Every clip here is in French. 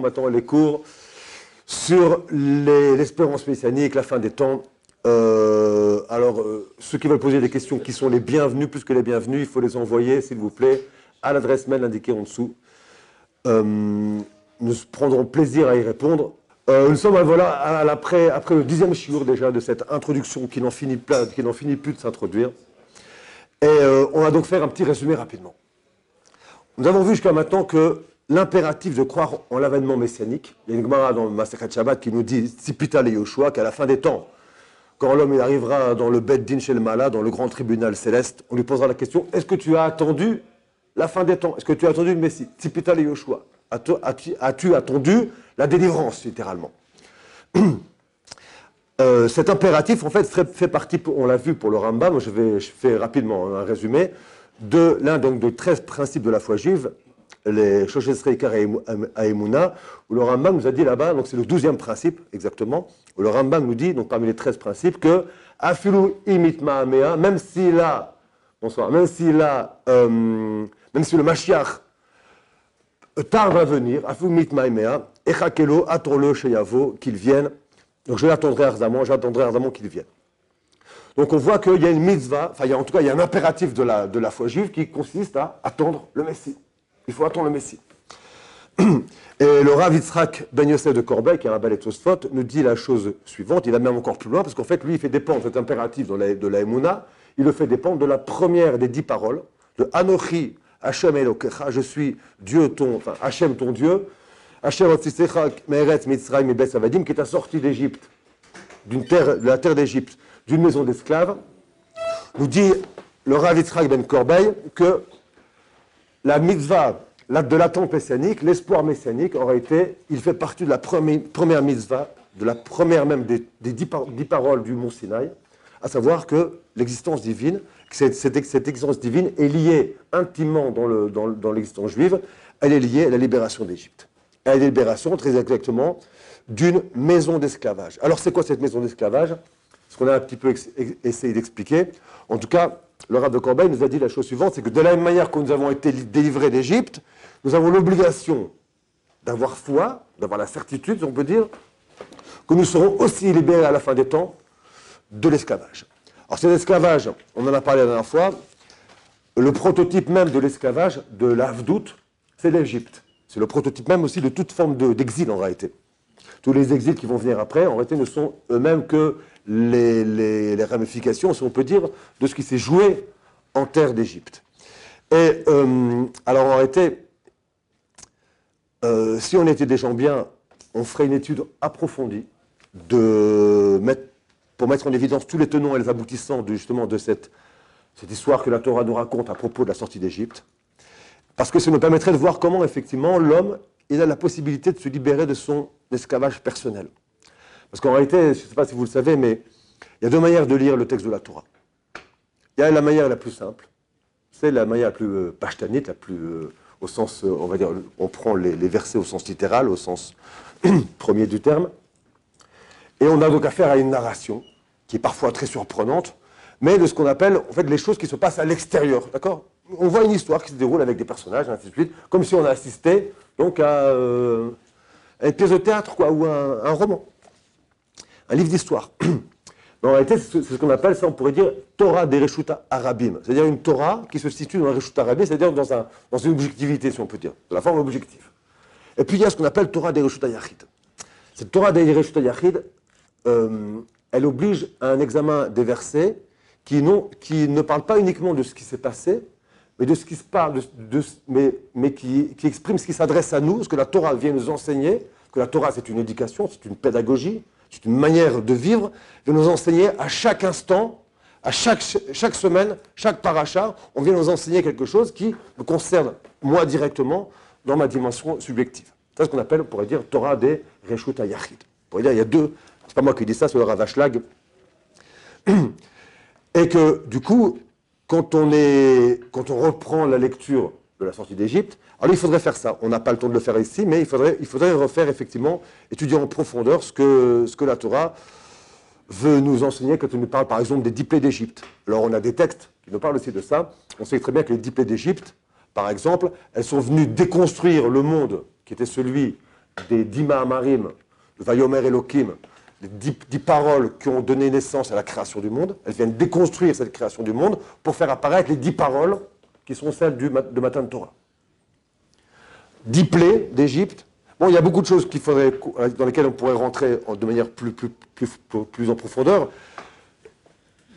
maintenant les cours sur les- l'espérance messianique, la fin des temps. Euh, alors, euh, ceux qui veulent poser des questions qui sont les bienvenus, plus que les bienvenus, il faut les envoyer, s'il vous plaît, à l'adresse mail indiquée en dessous. Euh, nous prendrons plaisir à y répondre. Nous sommes voilà, à l'après- après le dixième chiour déjà de cette introduction qui n'en finit, plus de s'introduire. Et on va donc faire un petit résumé rapidement. Nous avons vu jusqu'à maintenant que l'impératif de croire en l'avènement messianique, il y a une Gemara dans le Masechet Shabbat qui nous dit Sipita le Yoshua, qu'à la fin des temps, quand l'homme arrivera dans le Bet Din Shel Mala, dans le grand tribunal céleste, on lui posera la question Est-ce que tu as attendu la fin des temps? Est-ce que tu as attendu le Messie? Sipita le Yoshua. As-tu attendu la délivrance, littéralement? Euh, cet impératif, en fait, fait, fait partie, on l'a vu pour le Rambam, je, vais, je fais rapidement un résumé, de l'un donc de 13 principes de la foi juive, les Shoshesre Ikar Aemuna, où le Rambam nous a dit là-bas, donc c'est le 12e principe exactement, où le Rambam nous dit, donc parmi les 13 principes, que Afilu imit ma'amea, même s'il a, bonsoir, même s'il a, euh, même si le Mashiach tarde à venir, Afilu imit ma'amea, Echakelo, attends-le chez Yavo, qu'il vienne, donc je l'attendrai ardemment, j'attendrai ardemment qu'il vienne. Donc on voit qu'il y a une mitzvah, enfin il y a, en tout cas il y a un impératif de la, de la foi juive qui consiste à attendre le Messie. Il faut attendre le Messie. Et le Rav Yitzhak Ben Yosef de Corbeil, qui est un rabbin nous dit la chose suivante, il va même encore plus loin, parce qu'en fait lui il fait dépendre cet impératif de la, de il le fait dépendre de la première des dix paroles, de Anochi Hashem Elokecha, je suis Dieu ton, enfin Hashem ton Dieu, Hashem Otzisecha Meretz Mitzrayim Mibes Avadim, qui t'a sorti d'Égypte, de la terre d'Égypte, d'une maison d'esclaves, nous dit le Rav Yitzhak Ben Corbeil que la mitzvah la- de l'attente messianique, l'espoir messianique, aurait été, il fait partie de la première, première mitzvah, de la première même des, dix, par- dix paroles du Mont Sinaï, à savoir que l'existence divine, que cette, cette- existence divine est liée intimement dans, le- dans le- dans l'existence juive, elle est liée à la libération d'Égypte. À la libération, très exactement, d'une maison d'esclavage. Alors c'est quoi cette maison d'esclavage? Ce qu'on a un petit peu essayé d'expliquer. En tout cas, le rabbin de Corbeil nous a dit la chose suivante, c'est que de la même manière que nous avons été li- délivrés d'Égypte, nous avons l'obligation d'avoir foi, d'avoir la certitude, on peut dire, que nous serons aussi libérés à la fin des temps de l'esclavage. Alors cet esclavage, on en a parlé la dernière fois, le prototype même de l'esclavage, de l'Avdout, c'est l'Égypte. C'est le prototype même aussi de toute forme de- d'exil en réalité. Tous les exils qui vont venir après, en réalité, ne sont eux-mêmes que les, ramifications, si on peut dire, de ce qui s'est joué en terre d'Égypte. Et euh, alors en réalité, euh, si on était des gens bien, on ferait une étude approfondie pour mettre en évidence tous les tenants et les aboutissants de, justement de cette, histoire que la Torah nous raconte à propos de la sortie d'Égypte. Parce que ça nous permettrait de voir comment, effectivement, l'homme, a la possibilité de se libérer de son esclavage personnel. Parce qu'en réalité, je ne sais pas si vous le savez, mais il y a deux manières de lire le texte de la Torah. Il y a la manière la plus simple, c'est la manière la plus euh, pashtanite, la plus, euh, au sens, euh, on va dire, on prend les, versets au sens littéral, au sens premier du terme. Et on a donc affaire à une narration qui est parfois très surprenante, mais de ce qu'on appelle en fait les choses qui se passent à l'extérieur, d'accord? On voit une histoire qui se déroule avec des personnages, ainsi de suite, comme si on assistait donc à, euh, à une pièce de théâtre ou un, un roman, un livre d'histoire. En réalité, c'est ce qu'on appelle, ça on pourrait dire, Torah des Reshuta Arabim, c'est-à-dire une Torah qui se situe dans un Reshuta Arabim, c'est-à-dire dans, un, dans une objectivité, si on peut dire, de la forme objective. Et puis il y a ce qu'on appelle Torah des Reshuta Yachid. Cette Torah des Reshuta Yachid, euh, elle oblige à un examen des versets qui, n'ont- qui ne parlent pas uniquement de ce qui s'est passé, mais de ce qui se parle, mais, mais qui, qui exprime ce qui s'adresse à nous, ce que la Torah vient nous enseigner, que la Torah c'est une éducation, c'est une pédagogie, c'est une manière de vivre, de nous enseigner à chaque instant, à chaque, semaine, chaque paracha, on vient nous enseigner quelque chose qui me concerne moi directement dans ma dimension subjective. C'est ce qu'on appelle, on pourrait dire, Torah des Reshut Yachid. On pourrait dire, il y a deux, c'est pas moi qui dis ça, c'est le Ravashlag. Et que, du coup, quand on, est, quand on reprend la lecture de la sortie d'Égypte, alors il faudrait faire ça. On n'a pas le temps de le faire ici, mais il faudrait, il faudrait refaire effectivement, étudier en profondeur ce que, ce la Torah veut nous enseigner quand on nous parle par exemple des dix plaies d'Égypte. Alors on a des textes qui nous parlent aussi de ça. On sait très bien que les dix plaies d'Égypte, par exemple, elles sont venues déconstruire le monde qui était celui des dix Mahamarim, le Vayomer Elohim, les dix paroles qui ont donné naissance à la création du monde. Elles viennent déconstruire cette création du monde pour faire apparaître les dix paroles qui sont celles du, de Matan Torah. Dix plaies d'Égypte. Bon, il y a beaucoup de choses dans lesquelles on pourrait rentrer de manière plus en profondeur.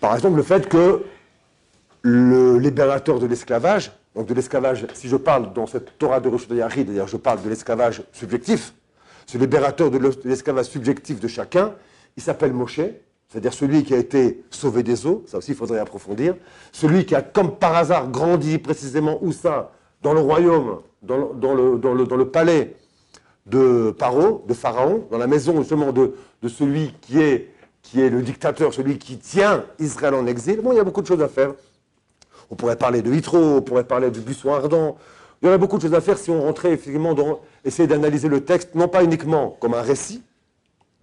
Par exemple, le fait que le libérateur de l'esclavage, donc de l'esclavage, si je parle dans cette Torah de Rosh c'est-à-dire je parle de l'esclavage subjectif, ce libérateur de l'esclavage subjectif de chacun, il s'appelle Moshe, c'est-à-dire celui qui a été sauvé des eaux, ça aussi il faudrait approfondir, celui qui a comme par hasard grandi précisément où ça? Dans le royaume, dans le, palais de Paro, de Pharaon, dans la maison justement de, celui qui est, qui est le dictateur, celui qui tient Israël en exil. Bon, il y a beaucoup de choses à faire. On pourrait parler de Hitro, on pourrait parler du buisson ardent. Il y aurait beaucoup de choses à faire si on rentrait effectivement dans essayer d'analyser le texte, non pas uniquement comme un récit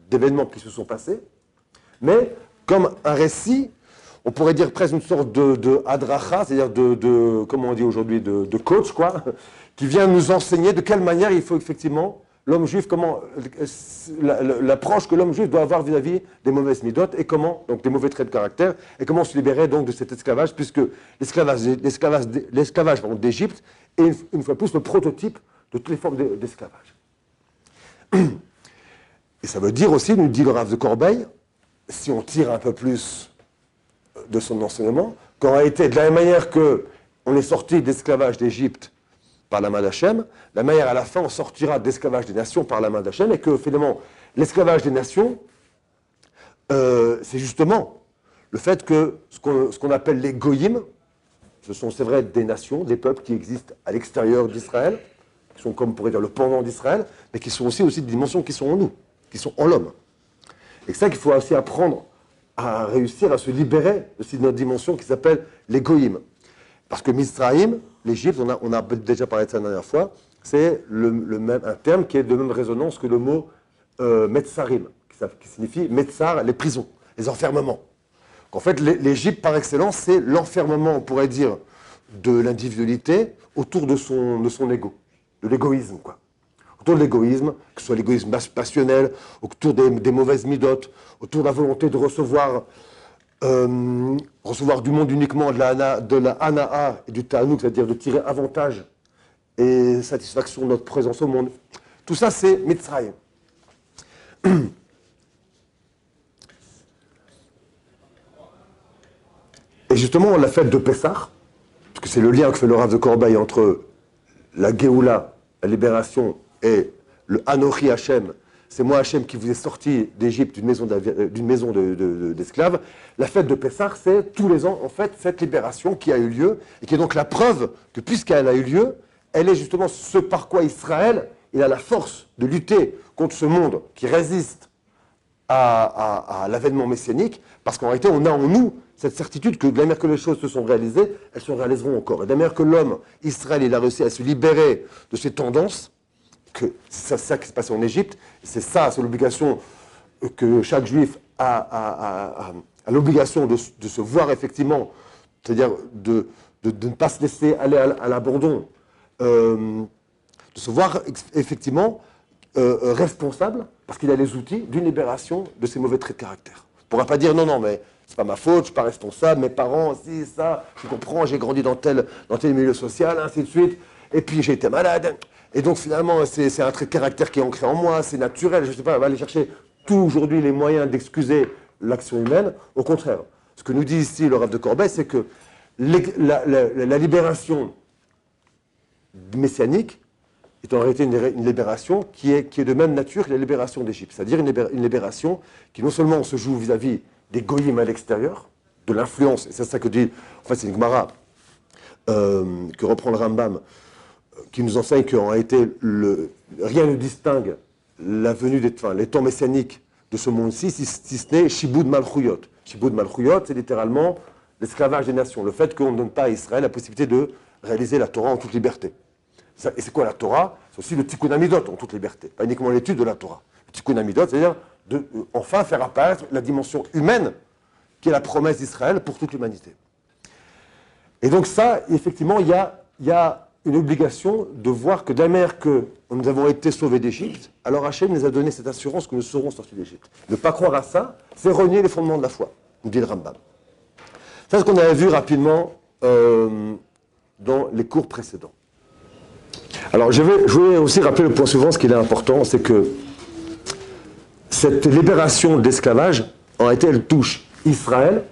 d'événements qui se sont passés, mais comme un récit, on pourrait dire presque une sorte de, de adracha, c'est-à-dire de, de, comment on dit aujourd'hui, de, de, coach, quoi, qui vient nous enseigner de quelle manière il faut effectivement l'homme juif, comment l'approche que l'homme juif doit avoir vis-à-vis des mauvaises midotes et comment, donc des mauvais traits de caractère, et comment se libérer donc de cet esclavage, puisque l'esclavage d'Égypte est une, fois plus le prototype de toutes les formes d'esclavage. Et ça veut dire aussi, nous dit le Rav de Corbeil, si on tire un peu plus de son enseignement, qu'en réalité, de la même manière que on est sorti d'esclavage d'Égypte par la main d'Hachem, la manière à la fin on sortira d'esclavage des nations par la main d'Hachem, et que finalement l'esclavage des nations, euh, c'est justement le fait que ce qu'on appelle les goyim, ce sont c'est vrai des nations, des peuples qui existent à l'extérieur d'Israël, qui sont comme on pourrait dire le pendant d'Israël, mais qui sont aussi, aussi des dimensions qui sont en nous, qui sont en l'homme. Et c'est ça qu'il faut aussi apprendre à réussir à se libérer de notre dimension qui s'appelle goyim. Parce que Misraïm, l'Égypte, on a, déjà parlé de ça la dernière fois, c'est le, même, un terme qui est de même résonance que le mot euh, Metsarim, qui, signifie Metsar, les prisons, les enfermements. En fait, l'Égypte, par excellence, c'est l'enfermement, on pourrait dire, de l'individualité autour de son, de ego, de l'égoïsme, quoi. De l'égoïsme, que ce soit l'égoïsme passionnel, autour des, mauvaises midotes, autour de la volonté de recevoir euh, recevoir du monde uniquement de la, de la et du Ta'anouk, c'est-à-dire de tirer avantage et satisfaction de notre présence au monde. Tout ça, c'est Mitzrayim. Et justement, la fête de Pessah, parce que c'est le lien que fait le Rav de Corbeil entre la Géoula, la libération, et le Anochi Hashem, c'est moi Hachem qui vous ai sorti d'Égypte d'une maison euh, d'esclaves. la fête de Pessah, c'est tous les ans, en fait, cette libération qui a eu lieu, et qui est donc la preuve que puisqu'elle a eu lieu, elle est justement ce par quoi Israël, il a la force de lutter contre ce monde qui résiste à, l'avènement messianique, parce qu'en réalité, on a en nous cette certitude que de la manière que les choses se sont réalisées, elles se réaliseront encore. Et de la manière que l'homme, Israël, il a réussi à se libérer de ces tendances, c'est ça qui se passe en Égypte. C'est ça, c'est l'obligation que chaque juif a, l'obligation de, se voir effectivement, c'est-à-dire de, ne pas se laisser aller à, l'abandon, euh, de se voir effectivement euh, euh, responsable, parce qu'il a les outils d'une libération de ses mauvais traits de caractère. On ne pourra pas dire non, non, mais c'est pas ma faute, je ne suis pas responsable, mes parents, si, ça, je comprends, j'ai grandi dans tel, dans tel milieu social, ainsi de suite, et puis j'ai été malade. Et donc finalement, c'est un trait de caractère qui est ancré en moi, c'est naturel, je ne sais pas, on va aller chercher tout aujourd'hui les moyens d'excuser l'action humaine. Au contraire, ce que nous dit ici le rêve de Corbeil, c'est que la, libération messianique est en réalité une, libération qui est, qui est, de même nature que la libération d'Égypte. C'est-à-dire une, libération qui non seulement se joue vis-à-vis des goyim à l'extérieur, de l'influence, et c'est ça que dit, en fait c'est une Gemara euh, que reprend le Rambam, qui nous enseigne qu'en réalité, le, rien ne distingue la venue des enfin, les temps messianiques de ce monde-ci, si, ce n'est Shiboud Malchuyot. Shiboud Malchuyot, c'est littéralement l'esclavage des nations, le fait qu'on ne donne pas à Israël la possibilité de réaliser la Torah en toute liberté. et c'est quoi la Torah? C'est aussi le Tikkun Amidot en toute liberté, pas uniquement l'étude de la Torah. Le Tikkun Amidot, c'est-à-dire de euh, enfin faire apparaître la dimension humaine qui est la promesse d'Israël pour toute l'humanité. Et donc ça, effectivement, il y a une obligation de voir que d'un manière que nous avons été sauvés d'Égypte, alors Hachem nous a donné cette assurance que nous serons sortis d'Égypte. Ne pas croire à ça, c'est renier les fondements de la foi, nous dit le Rambam. C'est ce qu'on avait vu rapidement euh, dans les cours précédents. Alors je vais, je vais aussi rappeler le point suivant, ce qui est important, c'est que cette libération d'esclavage, en réalité, elle touche Israël,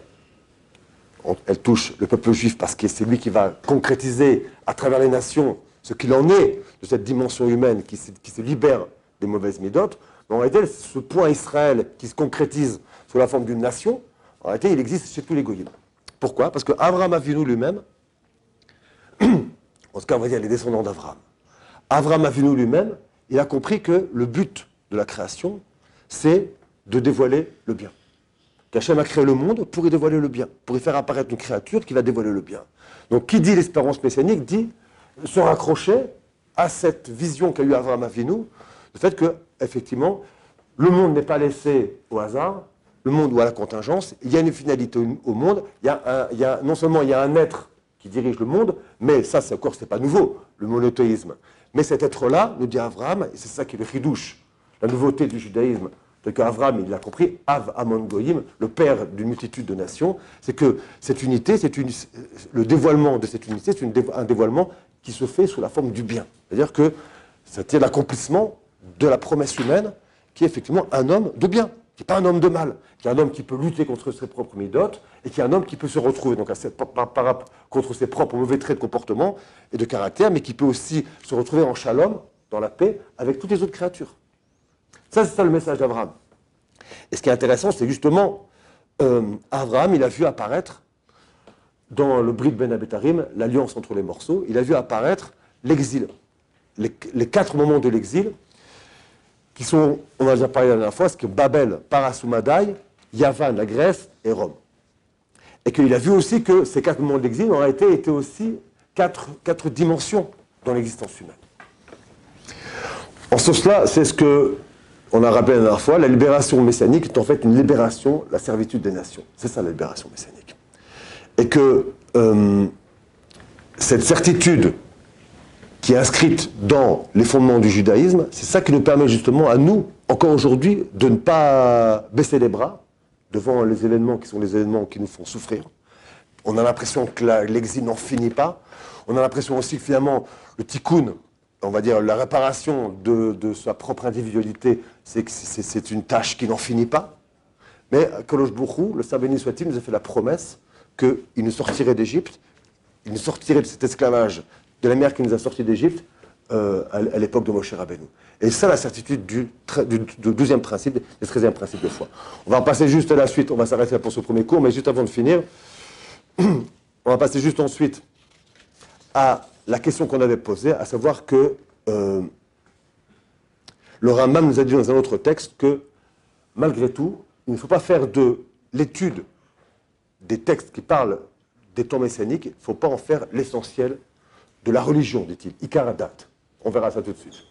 elle touche le peuple juif parce que c'est lui qui va concrétiser à travers les nations ce qu'il en est de cette dimension humaine qui se, libère des mauvaises médotes. Mais en réalité, ce point Israël qui se concrétise sous la forme d'une nation, en réalité, il existe chez tous les goyim. Pourquoi? Parce qu'Abraham Avinu lui-même, en tout cas, on va dire les descendants d'Abraham, Abraham Avinu lui-même, il a compris que le but de la création, c'est de dévoiler le bien qu'Hachem a créé le monde pour y dévoiler le bien, pour y faire apparaître une créature qui va dévoiler le bien. Donc qui dit l'espérance messianique dit se raccrocher à cette vision qu'a eu Avraham Avinu, le fait que, effectivement, le monde n'est pas laissé au hasard, le monde ou à la contingence, il y a une finalité au monde, il y a, non seulement il y a un être qui dirige le monde, mais ça, c'est encore, c'est pas nouveau, le monothéisme. Mais cet être-là, nous dit Abraham, et c'est ça qui est le chidouche, la nouveauté du judaïsme, c'est qu'Avram, il l'a compris, Av Amon Goyim, le père d'une multitude de nations, c'est que cette unité, c'est le dévoilement de cette unité, c'est un dévoilement qui se fait sous la forme du bien. C'est-à-dire que c'est l'accomplissement de la promesse humaine qui est effectivement un homme de bien, qui n'est pas un homme de mal, qui est un homme qui peut lutter contre ses propres médotes et qui est un homme qui peut se retrouver donc à cette, contre ses propres mauvais traits de comportement et de caractère, mais qui peut aussi se retrouver en shalom, dans la paix, avec toutes les autres créatures. Ça, c'est ça le message d'Abraham. Et ce qui est intéressant, c'est justement, euh, Abraham, il a vu apparaître, dans le Brit Ben Abetarim, l'alliance entre les morceaux, il a vu apparaître l'exil. Les, quatre moments de l'exil, qui sont, on a déjà parlé la dernière fois, c'est que Babel, Parasoumadai, Yavan, la Grèce, et Rome. Et qu'il a vu aussi que ces quatre moments de l'exil auraient été, aussi quatre, quatre dimensions dans l'existence humaine. En ce cela, c'est ce que on a rappelé la dernière fois, la libération messianique est en fait une libération, la servitude des nations. C'est ça la libération messianique. Et que euh, cette certitude qui est inscrite dans les fondements du judaïsme, c'est ça qui nous permet justement à nous, encore aujourd'hui, de ne pas baisser les bras devant les événements qui sont les événements qui nous font souffrir. On a l'impression que l'exil n'en finit pas. On a l'impression aussi que finalement, le tikkun, on va dire, la réparation de, sa propre individualité, c'est une tâche qui n'en finit pas. Mais Kolosh Bourou, le Saint béni soit-il, nous a fait la promesse qu'il nous sortirait d'Égypte, il nous sortirait de cet esclavage de la mer qui nous a sortis d'Égypte euh, à, l'époque de Moshe Rabbeinu. Et ça, la certitude du, 12e principe, du 13e principe de foi. On va passer juste à la suite, on va s'arrêter pour ce premier cours, mais juste avant de finir, on va passer juste ensuite à la question qu'on avait posée, à savoir que euh, le Rambam nous a dit dans un autre texte que, malgré tout, il ne faut pas faire de l'étude des textes qui parlent des temps messianiques, il ne faut pas en faire l'essentiel de la religion, dit-il, Ikaradat. On verra ça tout de suite.